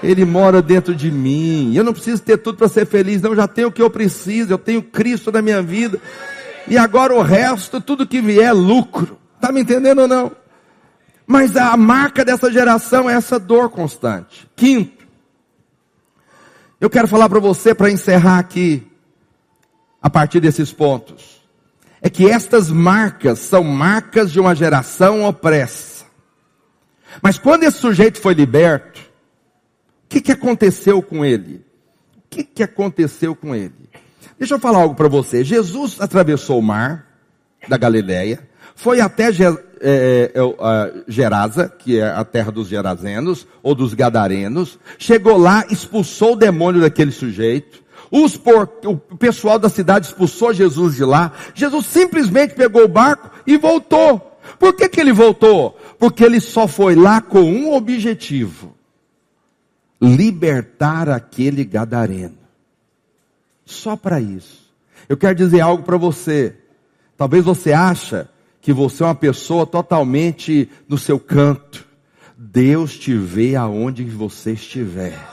Ele mora dentro de mim. Eu não preciso ter tudo para ser feliz, não. Eu já tenho o que eu preciso. Eu tenho Cristo na minha vida. E agora o resto, tudo que vier é lucro. Está me entendendo ou não? Mas a marca dessa geração é essa dor constante. Quinto, eu quero falar para você, para encerrar aqui, a partir desses pontos, é que estas marcas são marcas de uma geração opressa. Mas quando esse sujeito foi liberto, o que, que aconteceu com ele? O que, que aconteceu com ele? Deixa eu falar algo para você. Jesus atravessou o mar da Galileia, foi até é, é, Gerasa, que é a terra dos Gerazenos, ou dos Gadarenos, chegou lá, expulsou o demônio daquele sujeito, por, o pessoal da cidade expulsou Jesus de lá, Jesus simplesmente pegou o barco e voltou. Por que, que ele voltou? Porque ele só foi lá com um objetivo: libertar aquele gadareno. Só para isso. Eu quero dizer algo para você. Talvez você acha que você é uma pessoa totalmente no seu canto. Deus te vê aonde você estiver.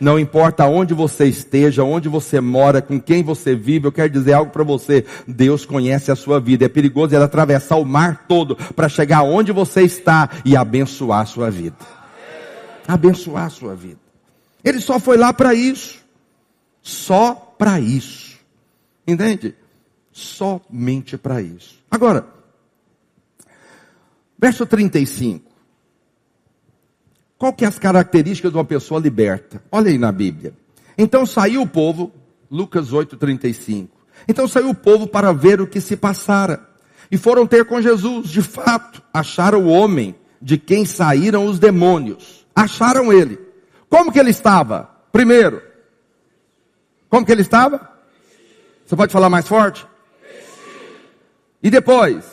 Não importa onde você esteja, onde você mora, com quem você vive, eu quero dizer algo para você. Deus conhece a sua vida. É perigoso ele atravessar o mar todo para chegar onde você está e abençoar a sua vida. Abençoar a sua vida. Ele só foi lá para isso. Só para isso. Entende? Somente para isso. Agora, verso 35. Qual que é as características de uma pessoa liberta? Olha aí na Bíblia. Então saiu o povo, Lucas 8:35. Então saiu o povo para ver o que se passara. E foram ter com Jesus. De fato, acharam o homem de quem saíram os demônios. Acharam ele. Como que ele estava? Primeiro. Como que ele estava? Você pode falar mais forte? E depois?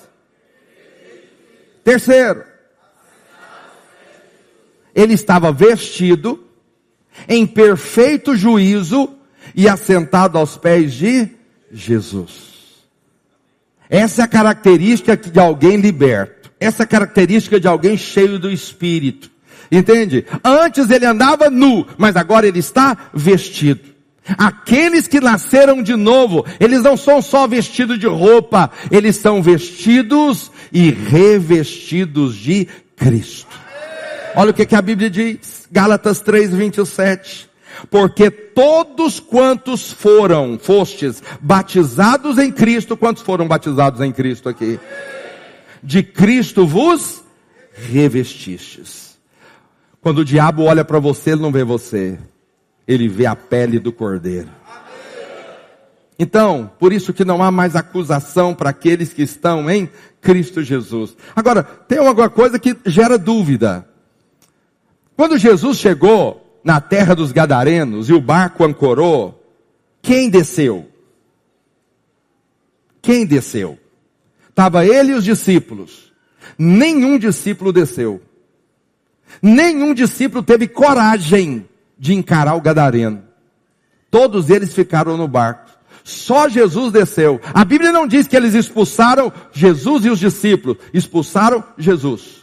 Terceiro. Ele estava vestido em perfeito juízo e assentado aos pés de Jesus. Essa é a característica de alguém liberto. Essa é a característica de alguém cheio do Espírito. Entende? Antes ele andava nu, mas agora ele está vestido. Aqueles que nasceram de novo, eles não são só vestidos de roupa, eles são vestidos e revestidos de Cristo. Olha o que, que a Bíblia diz, Gálatas 3, 27. Porque todos quantos foram, fostes, batizados em Cristo, quantos foram batizados em Cristo aqui? De Cristo vos revestistes. Quando o diabo olha para você, ele não vê você. Ele vê a pele do cordeiro. Então, por isso que não há mais acusação para aqueles que estão em Cristo Jesus. Agora, tem alguma coisa que gera dúvida. Quando Jesus chegou na terra dos Gadarenos e o barco ancorou, quem desceu? Quem desceu? Estava ele e os discípulos. Nenhum discípulo desceu. Nenhum discípulo teve coragem de encarar o Gadareno. Todos eles ficaram no barco. Só Jesus desceu. A Bíblia não diz que eles expulsaram Jesus e os discípulos. Expulsaram Jesus.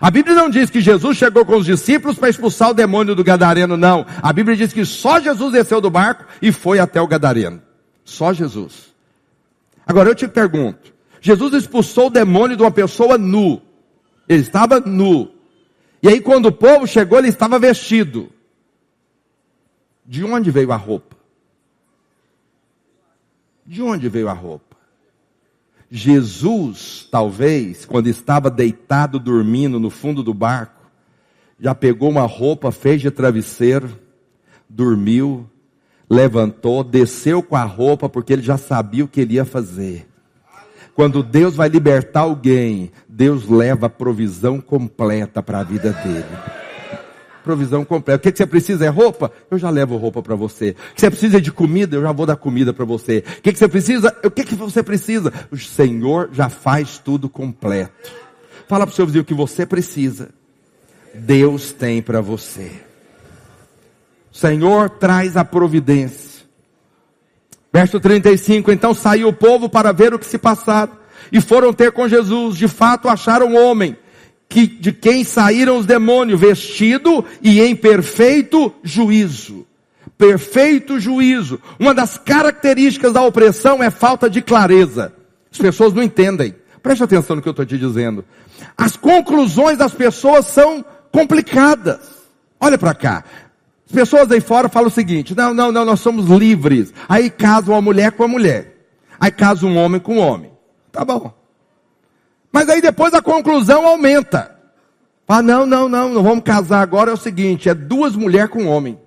A Bíblia não diz que Jesus chegou com os discípulos para expulsar o demônio do Gadareno, não. A Bíblia diz que só Jesus desceu do barco e foi até o Gadareno. Só Jesus. Agora eu te pergunto: Jesus expulsou o demônio de uma pessoa nu. Ele estava nu. E aí quando o povo chegou, ele estava vestido. De onde veio a roupa? De onde veio a roupa? Jesus, talvez, quando estava deitado dormindo no fundo do barco, já pegou uma roupa, fez de travesseiro, dormiu, levantou, desceu com a roupa, porque ele já sabia o que ele ia fazer. Quando Deus vai libertar alguém, Deus leva a provisão completa para a vida dele provisão completa. O que, que você precisa é roupa? Eu já levo roupa para você. O que você precisa de comida? Eu já vou dar comida para você. O que, que você precisa? O que, que você precisa? O Senhor já faz tudo completo. Fala para o seu vizinho o que você precisa. Deus tem para você. O Senhor traz a providência. Verso 35, então saiu o povo para ver o que se passava. E foram ter com Jesus. De fato acharam um homem que, de quem saíram os demônios, vestido e em perfeito juízo. Perfeito juízo. Uma das características da opressão é falta de clareza. As pessoas não entendem. Preste atenção no que eu estou te dizendo. As conclusões das pessoas são complicadas. Olha para cá. As pessoas aí fora falam o seguinte: não, não, não, nós somos livres. Aí casa uma mulher com a mulher. Aí casa um homem com um homem. Tá bom. Mas aí depois a conclusão aumenta. Ah, não, não, não, não vamos casar agora, é o seguinte, é duas mulheres com um homem.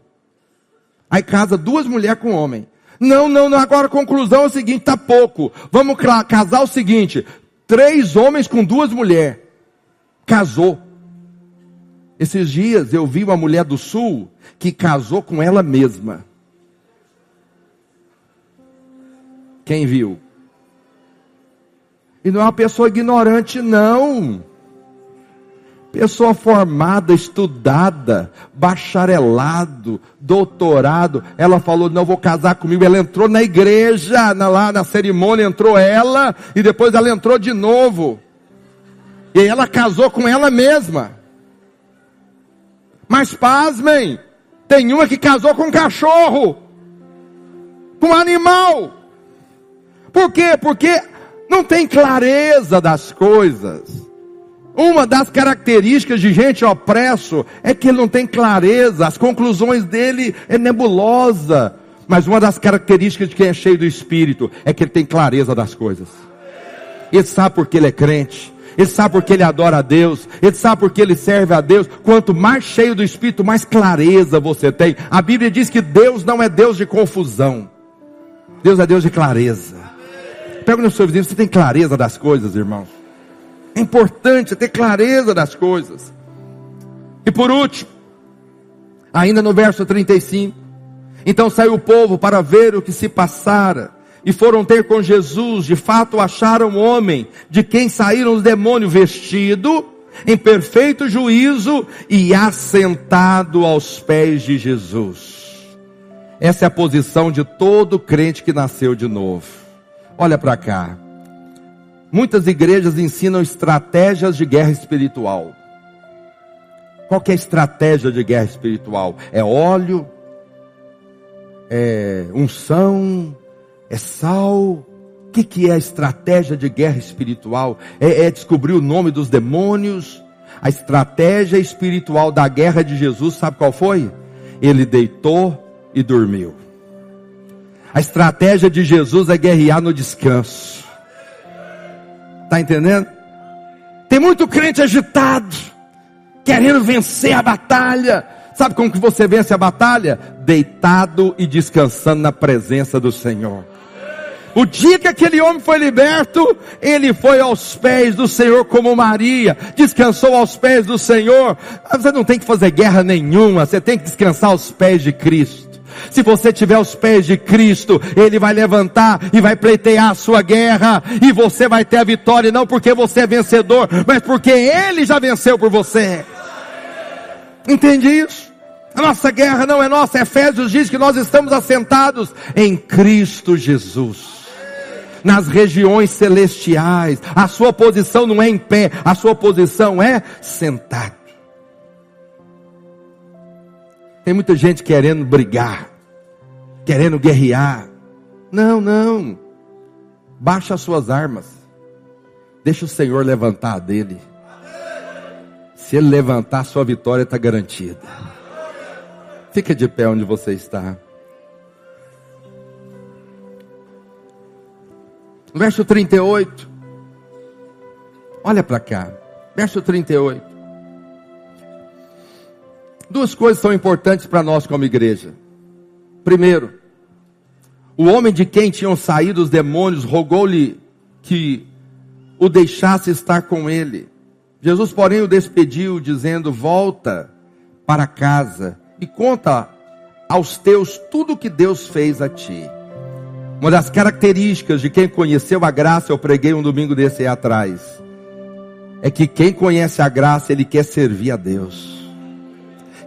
Aí casa duas mulheres com um homem. Não, não, não, agora a conclusão é o seguinte, tá pouco. Vamos casar o seguinte, três homens com duas mulheres. Casou. Esses dias eu vi uma mulher do sul que casou com ela mesma. Quem viu? E não é uma pessoa ignorante, não. Pessoa formada, estudada, bacharelado, doutorado. Ela falou: Não vou casar comigo. Ela entrou na igreja, na, lá na cerimônia, entrou ela, e depois ela entrou de novo. E ela casou com ela mesma. Mas pasmem, tem uma que casou com um cachorro, com um animal. Por quê? Porque não tem clareza das coisas. Uma das características de gente opresso é que ele não tem clareza, as conclusões dele é nebulosa. Mas uma das características de quem é cheio do Espírito é que ele tem clareza das coisas. Ele sabe porque ele é crente. Ele sabe porque ele adora a Deus. Ele sabe porque ele serve a Deus. Quanto mais cheio do Espírito, mais clareza você tem. A Bíblia diz que Deus não é Deus de confusão. Deus é Deus de clareza. Pega no seu vizinho, você tem clareza das coisas, irmãos. É importante ter clareza das coisas. E por último, ainda no verso 35, então saiu o povo para ver o que se passara e foram ter com Jesus, de fato acharam um homem de quem saíram os demônios vestido em perfeito juízo e assentado aos pés de Jesus. Essa é a posição de todo crente que nasceu de novo. Olha para cá. Muitas igrejas ensinam estratégias de guerra espiritual. Qual é a estratégia de guerra espiritual? É óleo, é unção, é sal. O que, que é a estratégia de guerra espiritual? É, é descobrir o nome dos demônios. A estratégia espiritual da guerra de Jesus, sabe qual foi? Ele deitou e dormiu. A estratégia de Jesus é guerrear no descanso. Está entendendo? Tem muito crente agitado, querendo vencer a batalha. Sabe como que você vence a batalha? Deitado e descansando na presença do Senhor. O dia que aquele homem foi liberto, ele foi aos pés do Senhor como Maria, descansou aos pés do Senhor. Você não tem que fazer guerra nenhuma, você tem que descansar aos pés de Cristo. Se você tiver aos pés de Cristo, Ele vai levantar e vai pleitear a sua guerra, e você vai ter a vitória, não porque você é vencedor, mas porque Ele já venceu por você. Entende isso? A nossa guerra não é nossa. Efésios diz que nós estamos assentados em Cristo Jesus nas regiões celestiais. A sua posição não é em pé, a sua posição é sentado. Tem muita gente querendo brigar, querendo guerrear. Não, não. Baixa as suas armas. Deixa o Senhor levantar a dele. Se ele levantar, sua vitória está garantida. Fica de pé onde você está. Verso 38. Olha para cá. Verso 38. Duas coisas são importantes para nós como igreja. Primeiro, o homem de quem tinham saído os demônios rogou-lhe que o deixasse estar com ele. Jesus, porém, o despediu, dizendo: Volta para casa e conta aos teus tudo o que Deus fez a ti. Uma das características de quem conheceu a graça, eu preguei um domingo desse aí atrás, é que quem conhece a graça, ele quer servir a Deus.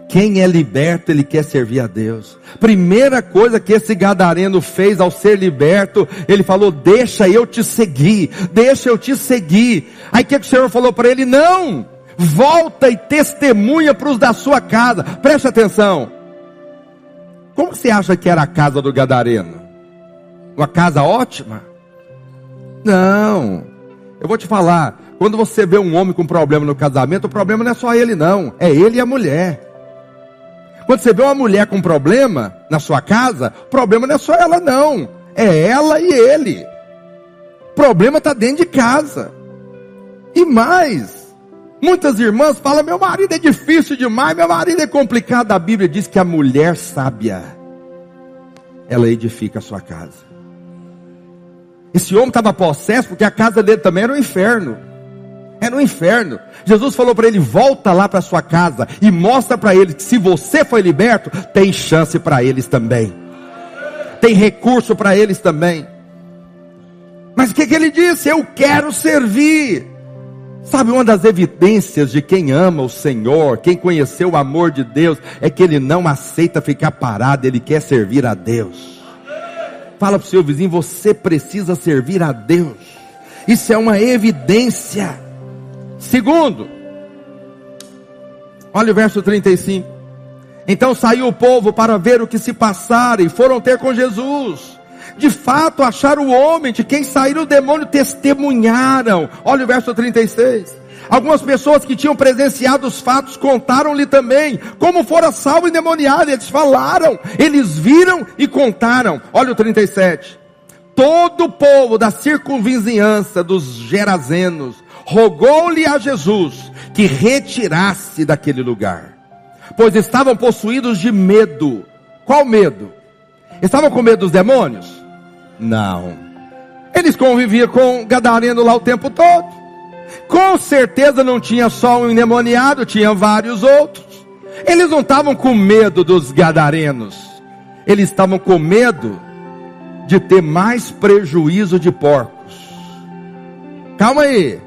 Quem é liberto, ele quer servir a Deus. Primeira coisa que esse gadareno fez ao ser liberto, ele falou: Deixa eu te seguir, deixa eu te seguir. Aí o que, que o Senhor falou para ele? Não, volta e testemunha para os da sua casa. Preste atenção. Como você acha que era a casa do gadareno? uma casa ótima? Não. Eu vou te falar, quando você vê um homem com problema no casamento, o problema não é só ele não, é ele e a mulher. Quando você vê uma mulher com problema na sua casa, o problema não é só ela não, é ela e ele. Problema está dentro de casa. E mais, muitas irmãs falam: meu marido é difícil demais, meu marido é complicado. A Bíblia diz que a mulher sábia, ela edifica a sua casa. Esse homem estava possesso porque a casa dele também era um inferno. Era um inferno. Jesus falou para ele: volta lá para sua casa e mostra para eles que se você foi liberto, tem chance para eles também. Tem recurso para eles também. Mas o que, que ele disse? Eu quero servir. Sabe, uma das evidências de quem ama o Senhor, quem conheceu o amor de Deus, é que ele não aceita ficar parado, ele quer servir a Deus. Fala para o seu vizinho, você precisa servir a Deus. Isso é uma evidência. Segundo, olha o verso 35. Então saiu o povo para ver o que se passara e foram ter com Jesus. De fato, acharam o homem de quem saíram o demônio, testemunharam. Olha o verso 36. Algumas pessoas que tinham presenciado os fatos contaram-lhe também como fora salvo endemoniado. Eles falaram, eles viram e contaram. Olha o 37. Todo o povo da circunvizinhança dos Gerazenos rogou-lhe a Jesus que retirasse daquele lugar, pois estavam possuídos de medo. Qual medo? Estavam com medo dos demônios? Não. Eles conviviam com Gadareno lá o tempo todo. Com certeza não tinha só um endemoniado, tinha vários outros. Eles não estavam com medo dos gadarenos. Eles estavam com medo de ter mais prejuízo de porcos. Calma aí.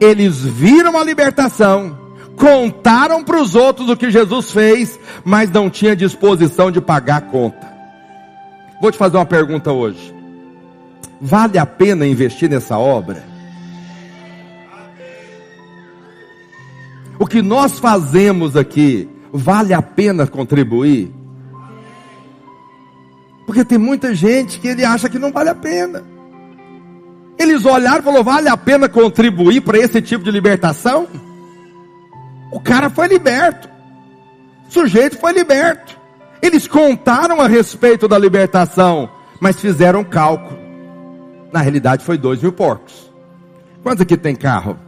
Eles viram a libertação, contaram para os outros o que Jesus fez, mas não tinha disposição de pagar a conta. Vou te fazer uma pergunta hoje. Vale a pena investir nessa obra? O que nós fazemos aqui, vale a pena contribuir? Porque tem muita gente que ele acha que não vale a pena. Eles olharam e falaram: vale a pena contribuir para esse tipo de libertação? O cara foi liberto. O sujeito foi liberto. Eles contaram a respeito da libertação, mas fizeram cálculo. Na realidade foi dois mil porcos. Quantos aqui tem carro?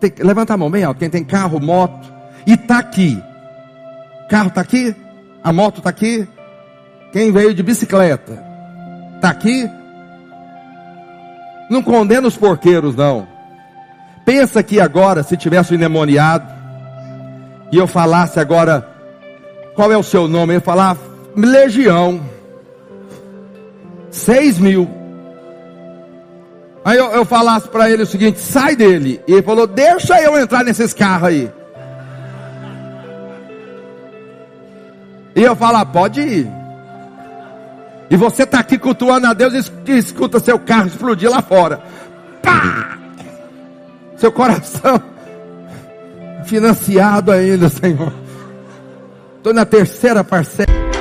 Tem, levanta a mão bem alto. Quem tem carro, moto. E está aqui. Carro está aqui? A moto está aqui? Quem veio de bicicleta? Está aqui? Não condena os porqueiros, não. Pensa que agora, se tivesse um endemoniado, e eu falasse agora, qual é o seu nome? Eu falar, legião. Seis mil. Aí eu, eu falasse para ele o seguinte: sai dele. E ele falou: deixa eu entrar nesses carros aí. E eu falar: pode ir. E você está aqui cultuando a Deus e escuta seu carro explodir lá fora. Pá! Seu coração financiado ainda, Senhor. Estou na terceira parcela.